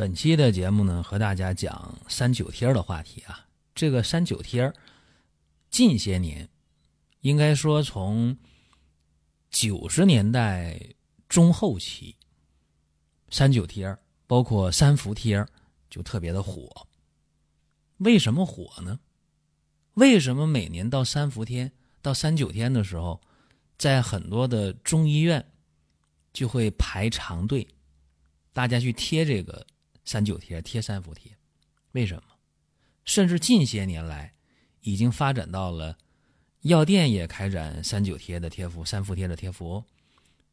本期的节目呢，和大家讲三九贴的话题啊。这个三九贴近些年，应该说从九十年代中后期，三九贴包括三伏贴就特别的火。为什么火呢？为什么每年到三伏天、到三九天的时候，在很多的中医院就会排长队，大家去贴这个？三九贴贴三伏贴，为什么？甚至近些年来，已经发展到了药店也开展三九贴的贴服、三伏贴的贴服，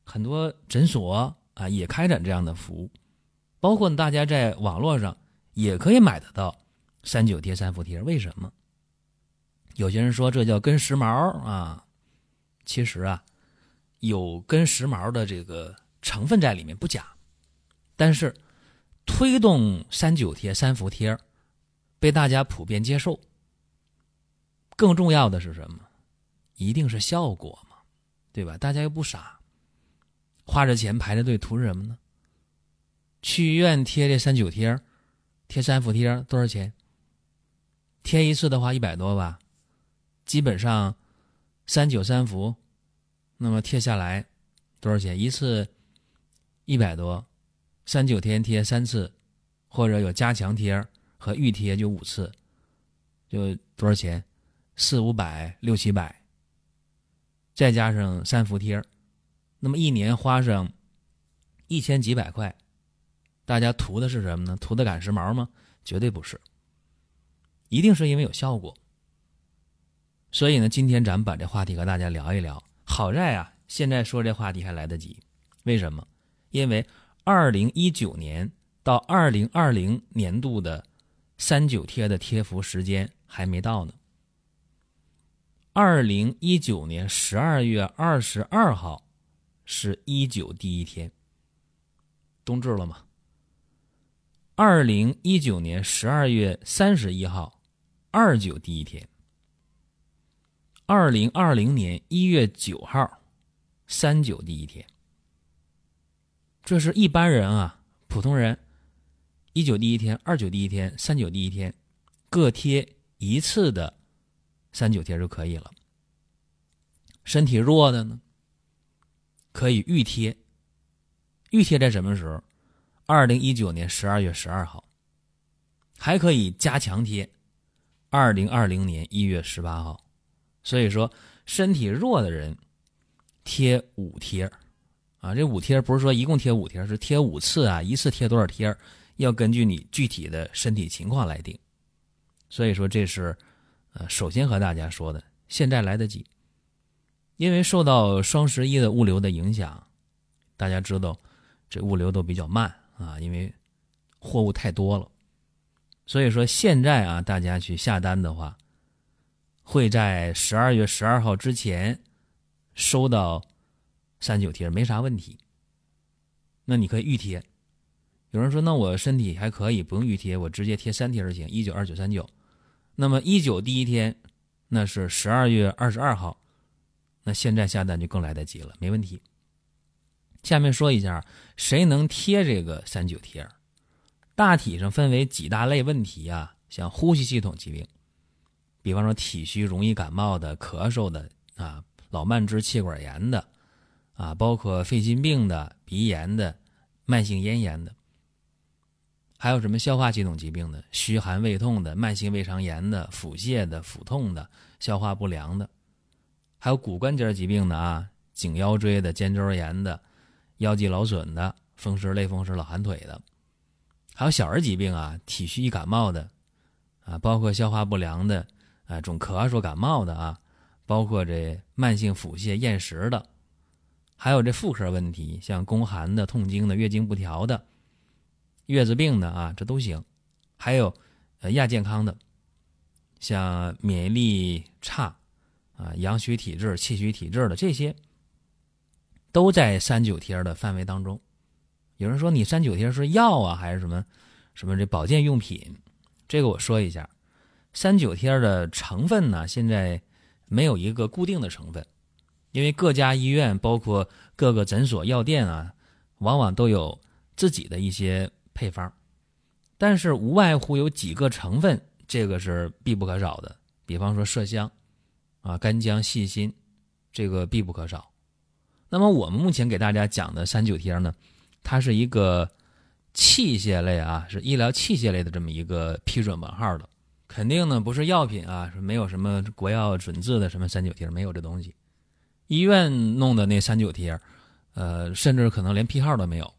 很多诊所啊也开展这样的服务，包括大家在网络上也可以买得到三九贴、三伏贴。为什么？有些人说这叫跟时髦啊，其实啊有跟时髦的这个成分在里面不假，但是。推动三九贴、三伏贴被大家普遍接受，更重要的是什么？一定是效果嘛，对吧？大家又不傻，花着钱排着队图什么呢？去医院贴这三九贴、贴三伏贴多少钱？贴一次的话一百多吧，基本上三九三伏，那么贴下来多少钱？一次一百多。三九天贴三次，或者有加强贴和预贴就五次，就多少钱？四五百、六七百，再加上三伏贴，那么一年花上一千几百块，大家图的是什么呢？图的赶时髦吗？绝对不是，一定是因为有效果。所以呢，今天咱们把这话题和大家聊一聊。好在啊，现在说这话题还来得及。为什么？因为。二零一九年到二零二零年度的三九贴的贴服时间还没到呢。二零一九年十二月二十二号是一九第一天，冬至了吗？二零一九年十二月三十一号，二九第一天。二零二零年一月九号，三九第一天。这是一般人啊，普通人，一九第一天、二九第一天、三九第一天，各贴一次的三九贴就可以了。身体弱的呢，可以预贴。预贴在什么时候？二零一九年十二月十二号。还可以加强贴，二零二零年一月十八号。所以说，身体弱的人贴五贴。啊，这五贴不是说一共贴五贴，是贴五次啊，一次贴多少贴，要根据你具体的身体情况来定。所以说这是，呃，首先和大家说的，现在来得及，因为受到双十一的物流的影响，大家知道这物流都比较慢啊，因为货物太多了，所以说现在啊，大家去下单的话，会在十二月十二号之前收到。三九贴没啥问题，那你可以预贴。有人说，那我身体还可以，不用预贴，我直接贴三贴就行。一九、二九、三九。那么一九第一天，那是十二月二十二号，那现在下单就更来得及了，没问题。下面说一下，谁能贴这个三九贴？大体上分为几大类问题啊，像呼吸系统疾病，比方说体虚、容易感冒的、咳嗽的啊，老慢支、气管炎的。啊，包括肺心病的、鼻炎的、慢性咽炎的，还有什么消化系统疾病的、虚寒胃痛的、慢性胃肠炎的、腹泻的、腹痛的、消化不良的，还有骨关节疾病的啊，颈腰椎的、肩周炎的、腰肌劳损的、风湿类风湿老寒腿的，还有小儿疾病啊，体虚易感冒的啊，包括消化不良的啊，总咳嗽感冒的啊，包括这慢性腹泻厌食的。还有这妇科问题，像宫寒的、痛经的、月经不调的、月子病的啊，这都行。还有呃亚健康的，像免疫力差啊、阳虚体质、气虚体质的这些，都在三九贴的范围当中。有人说你三九贴是药啊，还是什么什么这保健用品？这个我说一下，三九贴的成分呢，现在没有一个固定的成分。因为各家医院，包括各个诊所、药店啊，往往都有自己的一些配方，但是无外乎有几个成分，这个是必不可少的。比方说麝香，啊，干姜、细辛，这个必不可少。那么我们目前给大家讲的三九贴呢，它是一个器械类啊，是医疗器械类的这么一个批准文号的，肯定呢不是药品啊，是没有什么国药准字的什么三九贴，没有这东西。医院弄的那三九贴，呃，甚至可能连批号都没有。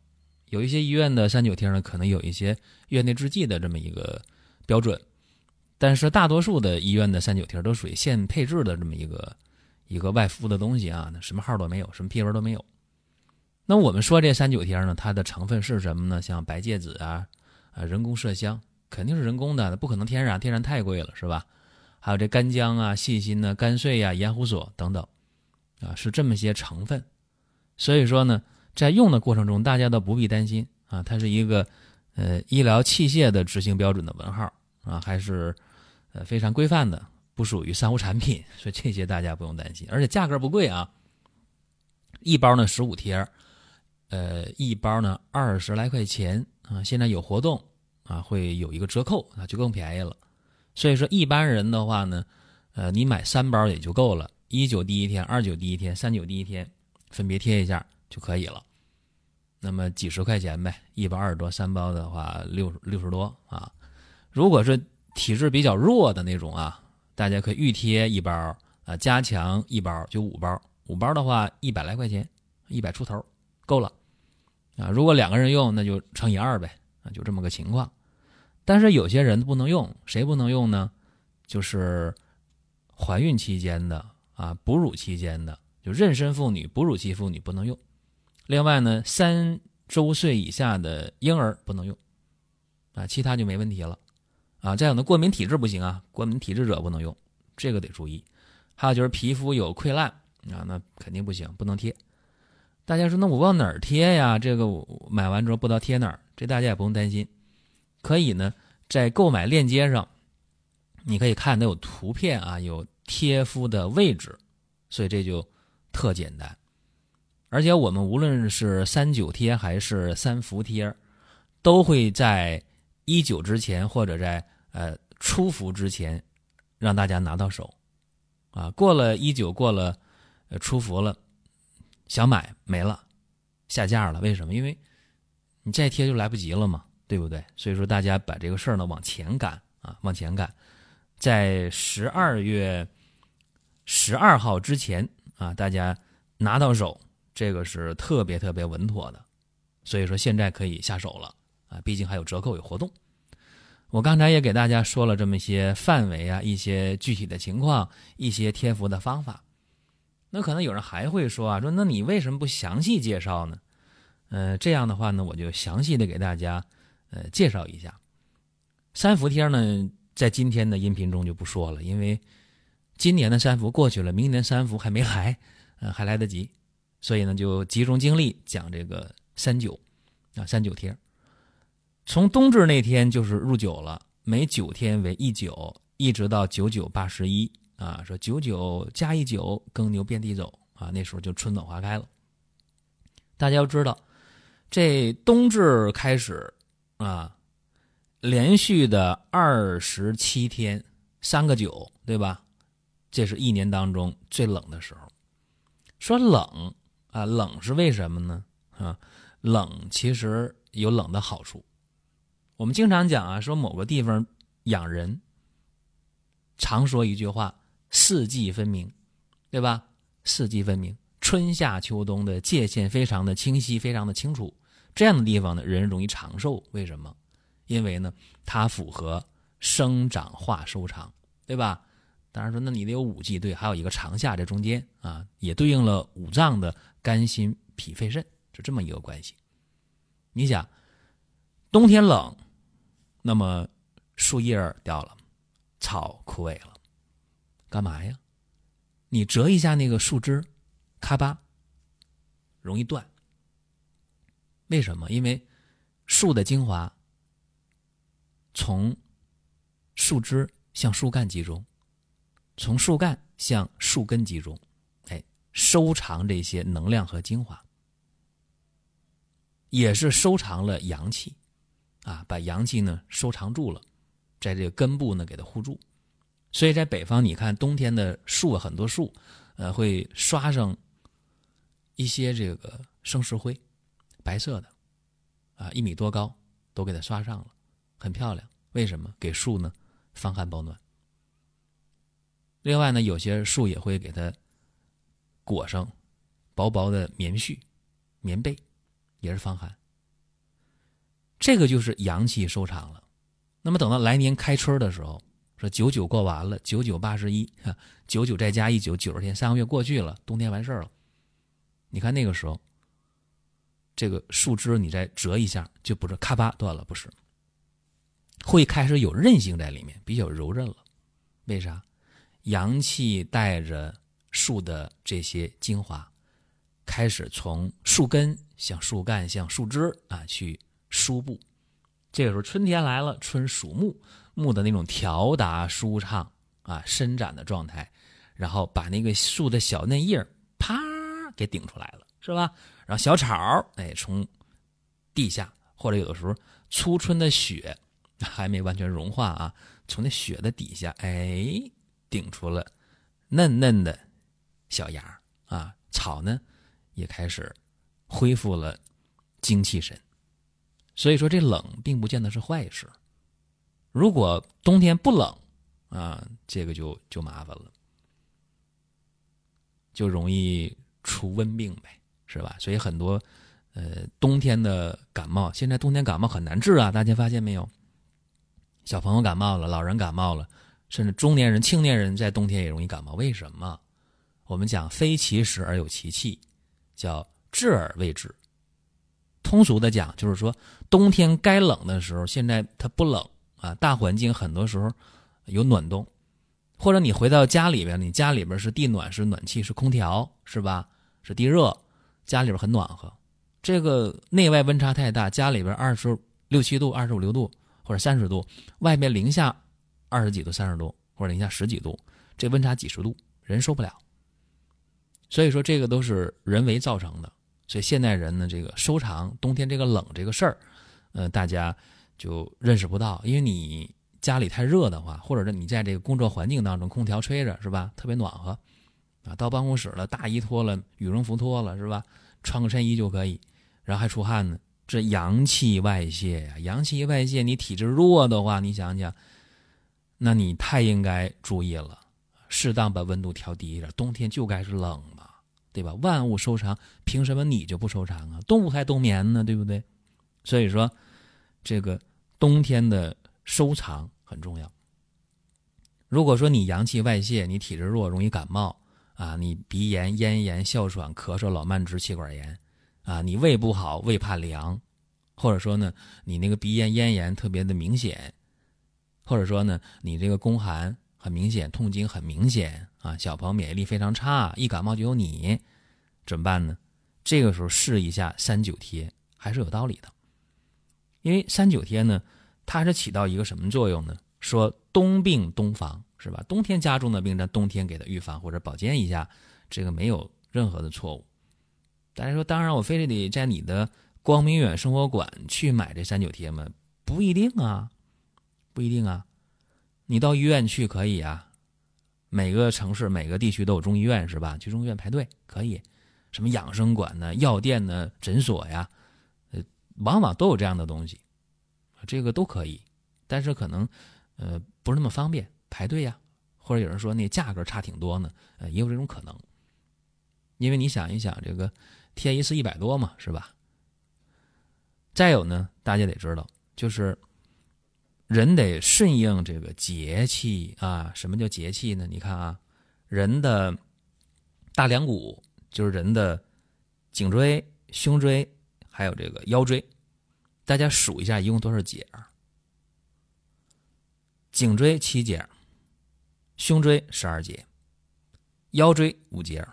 有一些医院的三九贴呢，可能有一些院内制剂的这么一个标准，但是大多数的医院的三九贴都属于现配制的这么一个一个外敷的东西啊，什么号都没有，什么批文都没有。那我们说这三九贴呢，它的成分是什么呢？像白芥子啊，啊，人工麝香肯定是人工的，不可能天然，天然太贵了，是吧？还有这干姜啊、细辛呢、甘碎呀、盐胡索等等。啊，是这么些成分，所以说呢，在用的过程中，大家都不必担心啊，它是一个呃医疗器械的执行标准的文号啊，还是呃非常规范的，不属于三无产品，所以这些大家不用担心，而且价格不贵啊，一包呢十五贴，呃一包呢二十来块钱啊，现在有活动啊，会有一个折扣啊，就更便宜了，所以说一般人的话呢，呃你买三包也就够了。一九第一天，二九第一天，三九第一天，分别贴一下就可以了。那么几十块钱呗，一包二十多，三包的话六六十多啊。如果是体质比较弱的那种啊，大家可以预贴一包啊，加强一包就五包，五包的话一百来块钱，一百出头够了啊。如果两个人用，那就乘以二呗啊，就这么个情况。但是有些人不能用，谁不能用呢？就是怀孕期间的。啊，哺乳期间的就妊娠妇女、哺乳期妇女不能用。另外呢，三周岁以下的婴儿不能用。啊，其他就没问题了。啊，再有呢，过敏体质不行啊，过敏体质者不能用，这个得注意。还有就是皮肤有溃烂啊，那肯定不行，不能贴。大家说，那我往哪儿贴呀？这个我买完之后不知道贴哪儿，这大家也不用担心。可以呢，在购买链接上，你可以看，那有图片啊，有。贴敷的位置，所以这就特简单。而且我们无论是三九贴还是三伏贴，都会在一九之前或者在呃出伏之前让大家拿到手。啊，过了一九，过了呃出伏了，想买没了，下架了。为什么？因为你再贴就来不及了嘛，对不对？所以说大家把这个事儿呢往前赶啊，往前赶，在十二月。十二号之前啊，大家拿到手，这个是特别特别稳妥的，所以说现在可以下手了啊，毕竟还有折扣有活动。我刚才也给大家说了这么一些范围啊，一些具体的情况，一些贴服的方法。那可能有人还会说啊，说那你为什么不详细介绍呢？呃，这样的话呢，我就详细的给大家呃介绍一下。三伏贴呢，在今天的音频中就不说了，因为。今年的三伏过去了，明年三伏还没来，嗯，还来得及，所以呢，就集中精力讲这个三九，啊，三九贴。从冬至那天就是入九了，每九天为一九，一直到九九八十一，啊，说九九加一九，耕牛遍地走，啊，那时候就春暖花开了。大家要知道，这冬至开始，啊，连续的二十七天，三个九，对吧？这是一年当中最冷的时候。说冷啊，冷是为什么呢？啊，冷其实有冷的好处。我们经常讲啊，说某个地方养人，常说一句话：四季分明，对吧？四季分明，春夏秋冬的界限非常的清晰，非常的清楚。这样的地方呢，人容易长寿。为什么？因为呢，它符合生长化收藏，对吧？当然说，那你得有五季，对，还有一个长夏在中间啊，也对应了五脏的肝、心、脾、肺、肾，是这么一个关系。你想，冬天冷，那么树叶掉了，草枯萎了，干嘛呀？你折一下那个树枝，咔吧，容易断。为什么？因为树的精华从树枝向树干集中。从树干向树根集中，哎，收藏这些能量和精华，也是收藏了阳气，啊，把阳气呢收藏住了，在这个根部呢给它护住。所以在北方，你看冬天的树很多树，呃，会刷上一些这个生石灰，白色的，啊，一米多高，都给它刷上了，很漂亮。为什么？给树呢防寒保暖。另外呢，有些树也会给它裹上薄薄的棉絮、棉被，也是防寒。这个就是阳气收藏了。那么等到来年开春的时候，说九九过完了，九九八十一，九九再加一九，九十天，三个月过去了，冬天完事儿了。你看那个时候，这个树枝你再折一下，就不是咔吧断了，不是，会开始有韧性在里面，比较柔韧了。为啥？阳气带着树的这些精华，开始从树根向树干、向树枝啊去输布。这个时候春天来了，春属木，木的那种条达舒畅啊伸展的状态，然后把那个树的小嫩叶啪给顶出来了，是吧？然后小草哎从地下或者有的时候初春的雪还没完全融化啊，从那雪的底下哎。顶出了嫩嫩的小芽啊，草呢也开始恢复了精气神，所以说这冷并不见得是坏事。如果冬天不冷啊，这个就就麻烦了，就容易出温病呗，是吧？所以很多呃冬天的感冒，现在冬天感冒很难治啊，大家发现没有？小朋友感冒了，老人感冒了。甚至中年人、青年人在冬天也容易感冒，为什么？我们讲非其时而有其气，叫治而未治。通俗的讲，就是说冬天该冷的时候，现在它不冷啊，大环境很多时候有暖冬，或者你回到家里边，你家里边是地暖、是暖气、是空调，是吧？是地热，家里边很暖和。这个内外温差太大，家里边二十六七度、二十五六度或者三十度，外面零下。二十几度、三十度，或者零下十几度，这温差几十度，人受不了。所以说，这个都是人为造成的。所以现代人呢，这个收藏冬天这个冷这个事儿，呃，大家就认识不到。因为你家里太热的话，或者是你在这个工作环境当中，空调吹着是吧，特别暖和啊。到办公室了，大衣脱了，羽绒服脱了是吧，穿个衬衣就可以，然后还出汗呢，这阳气外泄呀。阳气外泄，你体质弱的话，你想想。那你太应该注意了，适当把温度调低一点。冬天就该是冷嘛，对吧？万物收藏，凭什么你就不收藏啊？动物还冬眠呢，对不对？所以说，这个冬天的收藏很重要。如果说你阳气外泄，你体质弱，容易感冒啊，你鼻炎、咽炎、哮喘、咳嗽、老慢支、气管炎啊，你胃不好，胃怕凉，或者说呢，你那个鼻炎、咽炎特别的明显。或者说呢，你这个宫寒很明显，痛经很明显啊，小朋友免疫力非常差，一感冒就有你，怎么办呢？这个时候试一下三九贴还是有道理的，因为三九贴呢，它是起到一个什么作用呢？说冬病冬防是吧？冬天加重的病，在冬天给它预防或者保健一下，这个没有任何的错误。大家说，当然我非得得在你的光明远生活馆去买这三九贴吗？不一定啊。不一定啊，你到医院去可以啊，每个城市每个地区都有中医院是吧？去中医院排队可以，什么养生馆呢、药店呢、诊所呀，呃，往往都有这样的东西，这个都可以，但是可能呃不是那么方便。排队呀，或者有人说那价格差挺多呢，呃，也有这种可能，因为你想一想，这个贴一次一百多嘛，是吧？再有呢，大家得知道就是。人得顺应这个节气啊。什么叫节气呢？你看啊，人的大梁骨就是人的颈椎、胸椎，还有这个腰椎。大家数一下，一共多少节？颈椎七节，胸椎十二节，腰椎五节，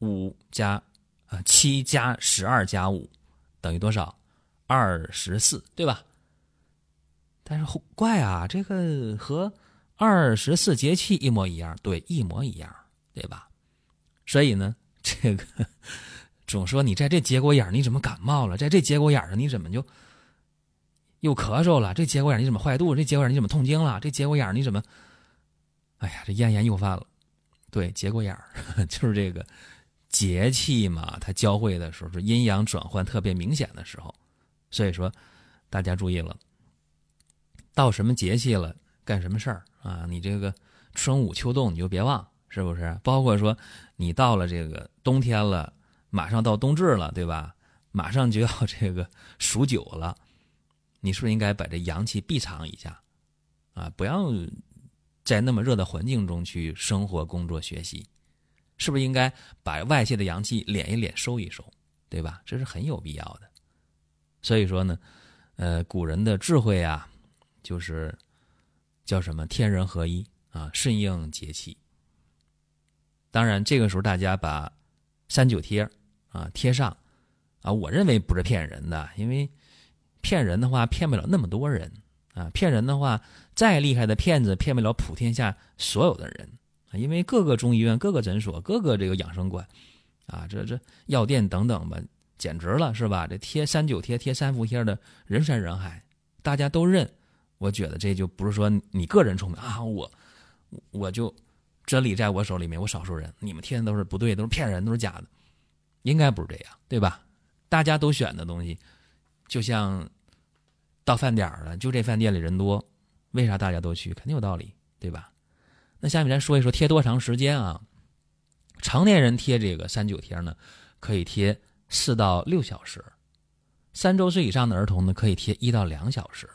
五加啊七加十二加五等于多少？二十四，对吧？但是怪啊，这个和二十四节气一模一样，对，一模一样，对吧？所以呢，这个总说你在这节骨眼你怎么感冒了？在这节骨眼上你怎么就又咳嗽了？这节骨眼你怎么坏肚子？这节骨眼你怎么痛经了？这节骨眼你怎么？哎呀，这咽炎又犯了。对，节骨眼就是这个节气嘛，它交汇的时候是阴阳转换特别明显的时候。所以说，大家注意了，到什么节气了，干什么事儿啊？你这个春捂秋冻，你就别忘，是不是？包括说你到了这个冬天了，马上到冬至了，对吧？马上就要这个数九了，你是不是应该把这阳气闭藏一下啊？不要在那么热的环境中去生活、工作、学习，是不是应该把外界的阳气敛一敛、收一收，对吧？这是很有必要的。所以说呢，呃，古人的智慧啊，就是叫什么天人合一啊，顺应节气。当然，这个时候大家把三九贴啊贴上啊，我认为不是骗人的，因为骗人的话骗不了那么多人啊，骗人的话再厉害的骗子骗不了普天下所有的人啊，因为各个中医院、各个诊所、各个这个养生馆啊，这这药店等等吧。简直了，是吧？这贴三九贴、贴三伏贴的人山人海，大家都认。我觉得这就不是说你个人聪明啊，我我就真理在我手里面，我少数人，你们贴的都是不对，都是骗人，都是假的，应该不是这样，对吧？大家都选的东西，就像到饭点了，就这饭店里人多，为啥大家都去？肯定有道理，对吧？那下面咱说一说贴多长时间啊？成年人贴这个三九贴呢，可以贴。四到六小时，三周岁以上的儿童呢，可以贴一到两小时。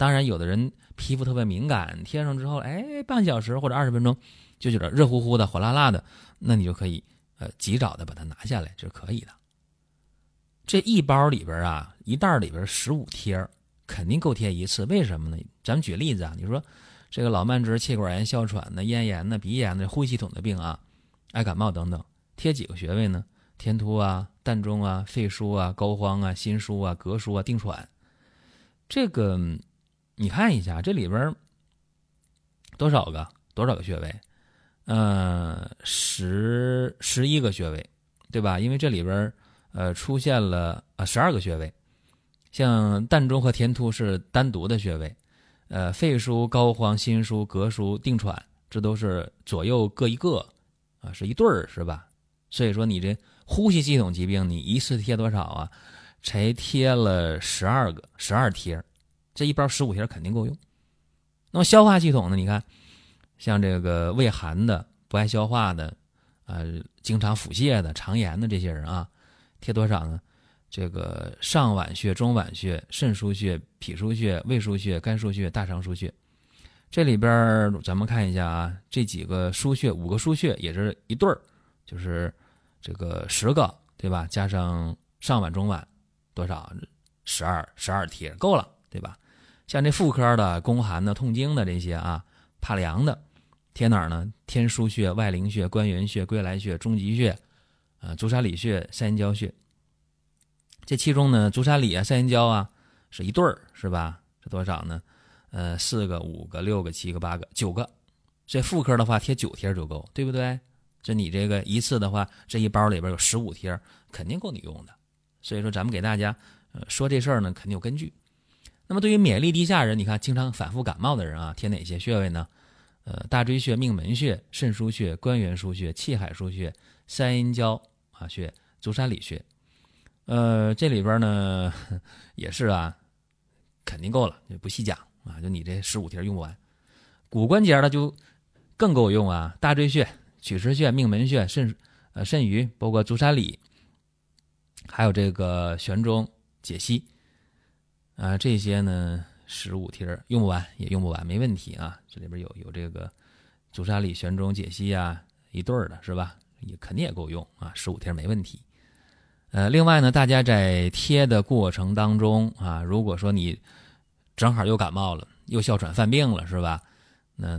当然，有的人皮肤特别敏感，贴上之后，哎，半小时或者二十分钟就觉得热乎乎的、火辣辣的，那你就可以呃及早的把它拿下来，这是可以的。这一包里边啊，一袋里边十五贴，肯定够贴一次。为什么呢？咱们举例子啊，你说这个老慢支、气管炎、哮喘的、咽炎的、鼻炎的、呼吸系统的病啊，爱感冒等等，贴几个穴位呢？天突啊。膻中啊、肺腧啊、膏肓啊、心腧啊、膈腧啊、定喘，这个你看一下，这里边多少个？多少个穴位？呃，十十一个穴位，对吧？因为这里边呃出现了啊十二个穴位，像膻中和天突是单独的穴位，呃，肺腧、膏肓、心腧、膈腧、定喘，这都是左右各一个啊，是一对儿，是吧？所以说你这。呼吸系统疾病，你一次贴多少啊？才贴了十二个，十二贴，这一包十五贴肯定够用。那么消化系统呢？你看，像这个胃寒的、不爱消化的，呃，经常腹泻的、肠炎的这些人啊，贴多少呢？这个上脘穴、中脘穴、肾腧穴、脾腧穴、胃腧穴、肝腧穴、大肠腧穴，这里边咱们看一下啊，这几个腧穴，五个腧穴也是一对儿，就是。这个十个对吧？加上上脘、中脘，多少？十二，十二贴够了，对吧？像这妇科的、宫寒的、痛经的这些啊，怕凉的，贴哪儿呢？天枢穴、外陵穴、关元穴、归来穴、中极穴，啊，足三里穴、三阴交穴。这其中呢，足三里啊、三阴交啊，是一对儿，是吧？是多少呢？呃，四个、五个、六个、七个、八个、九个。这妇科的话，贴九贴就够，对不对？这你这个一次的话，这一包里边有十五贴，肯定够你用的。所以说，咱们给大家呃说这事儿呢，肯定有根据。那么对于免疫力低下人，你看经常反复感冒的人啊，贴哪些穴位呢？呃，大椎穴、命门穴、肾腧穴、关元腧穴、气海腧穴、三阴交啊穴、足三里穴。呃，这里边呢也是啊，肯定够了，就不细讲啊。就你这十五贴用不完。骨关节的就更够用啊，大椎穴。曲池穴、命门穴、肾呃肾俞，包括足三里，还有这个悬中、解析，啊，这些呢十五贴用不完也用不完，没问题啊。这里边有有这个足沙里玄中解析啊，一对儿的是吧？也肯定也够用啊，十五贴没问题。呃，另外呢，大家在贴的过程当中啊，如果说你正好又感冒了，又哮喘犯病了，是吧？那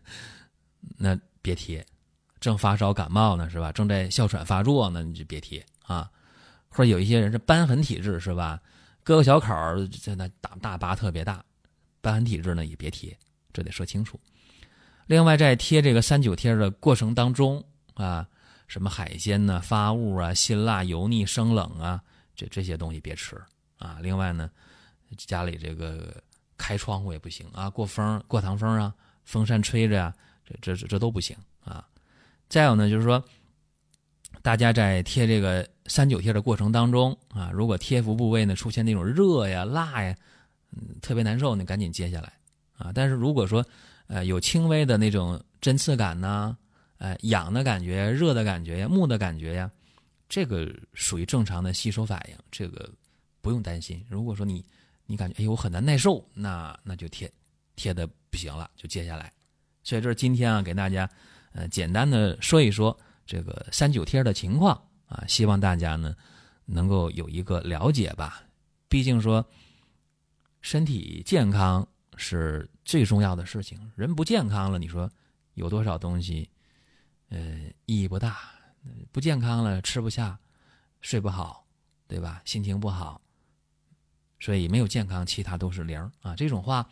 那别贴，正发烧感冒呢，是吧？正在哮喘发作呢，你就别贴啊。或者有一些人是瘢痕体质，是吧？割个小口在那大大疤特别大，疤痕体质呢也别贴，这得说清楚。另外，在贴这个三九贴的过程当中啊。什么海鲜呢？发物啊，辛辣、油腻、生冷啊，这这些东西别吃啊。另外呢，家里这个开窗户也不行啊，过风、过堂风啊，风扇吹着呀，这这这这都不行啊。再有呢，就是说，大家在贴这个三九贴的过程当中啊，如果贴服部位呢出现那种热呀、辣呀，嗯，特别难受，你赶紧揭下来啊。但是如果说呃有轻微的那种针刺感呢，哎，痒的感觉、热的感觉呀、木的感觉呀，这个属于正常的吸收反应，这个不用担心。如果说你你感觉哎呦我很难耐受，那那就贴贴的不行了，就揭下来。所以这是今天啊给大家呃简单的说一说这个三九贴的情况啊，希望大家呢能够有一个了解吧。毕竟说身体健康是最重要的事情，人不健康了，你说有多少东西？呃，意义不大，不健康了，吃不下，睡不好，对吧？心情不好，所以没有健康，其他都是零啊。这种话，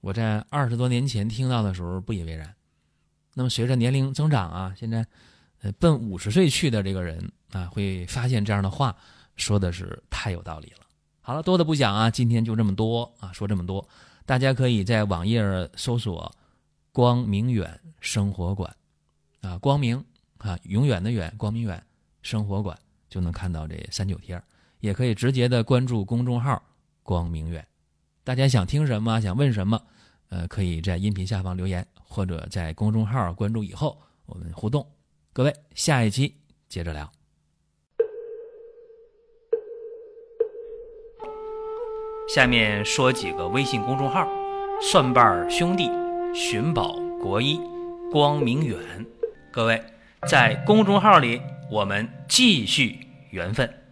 我在二十多年前听到的时候不以为然。那么随着年龄增长啊，现在呃奔五十岁去的这个人啊，会发现这样的话说的是太有道理了。好了，多的不讲啊，今天就这么多啊，说这么多，大家可以在网页搜索“光明远生活馆”。啊，光明啊，永远的远，光明远生活馆就能看到这三九贴也可以直接的关注公众号“光明远”。大家想听什么，想问什么，呃，可以在音频下方留言，或者在公众号关注以后我们互动。各位，下一期接着聊。下面说几个微信公众号：蒜瓣兄弟、寻宝国医、光明远。各位，在公众号里，我们继续缘分。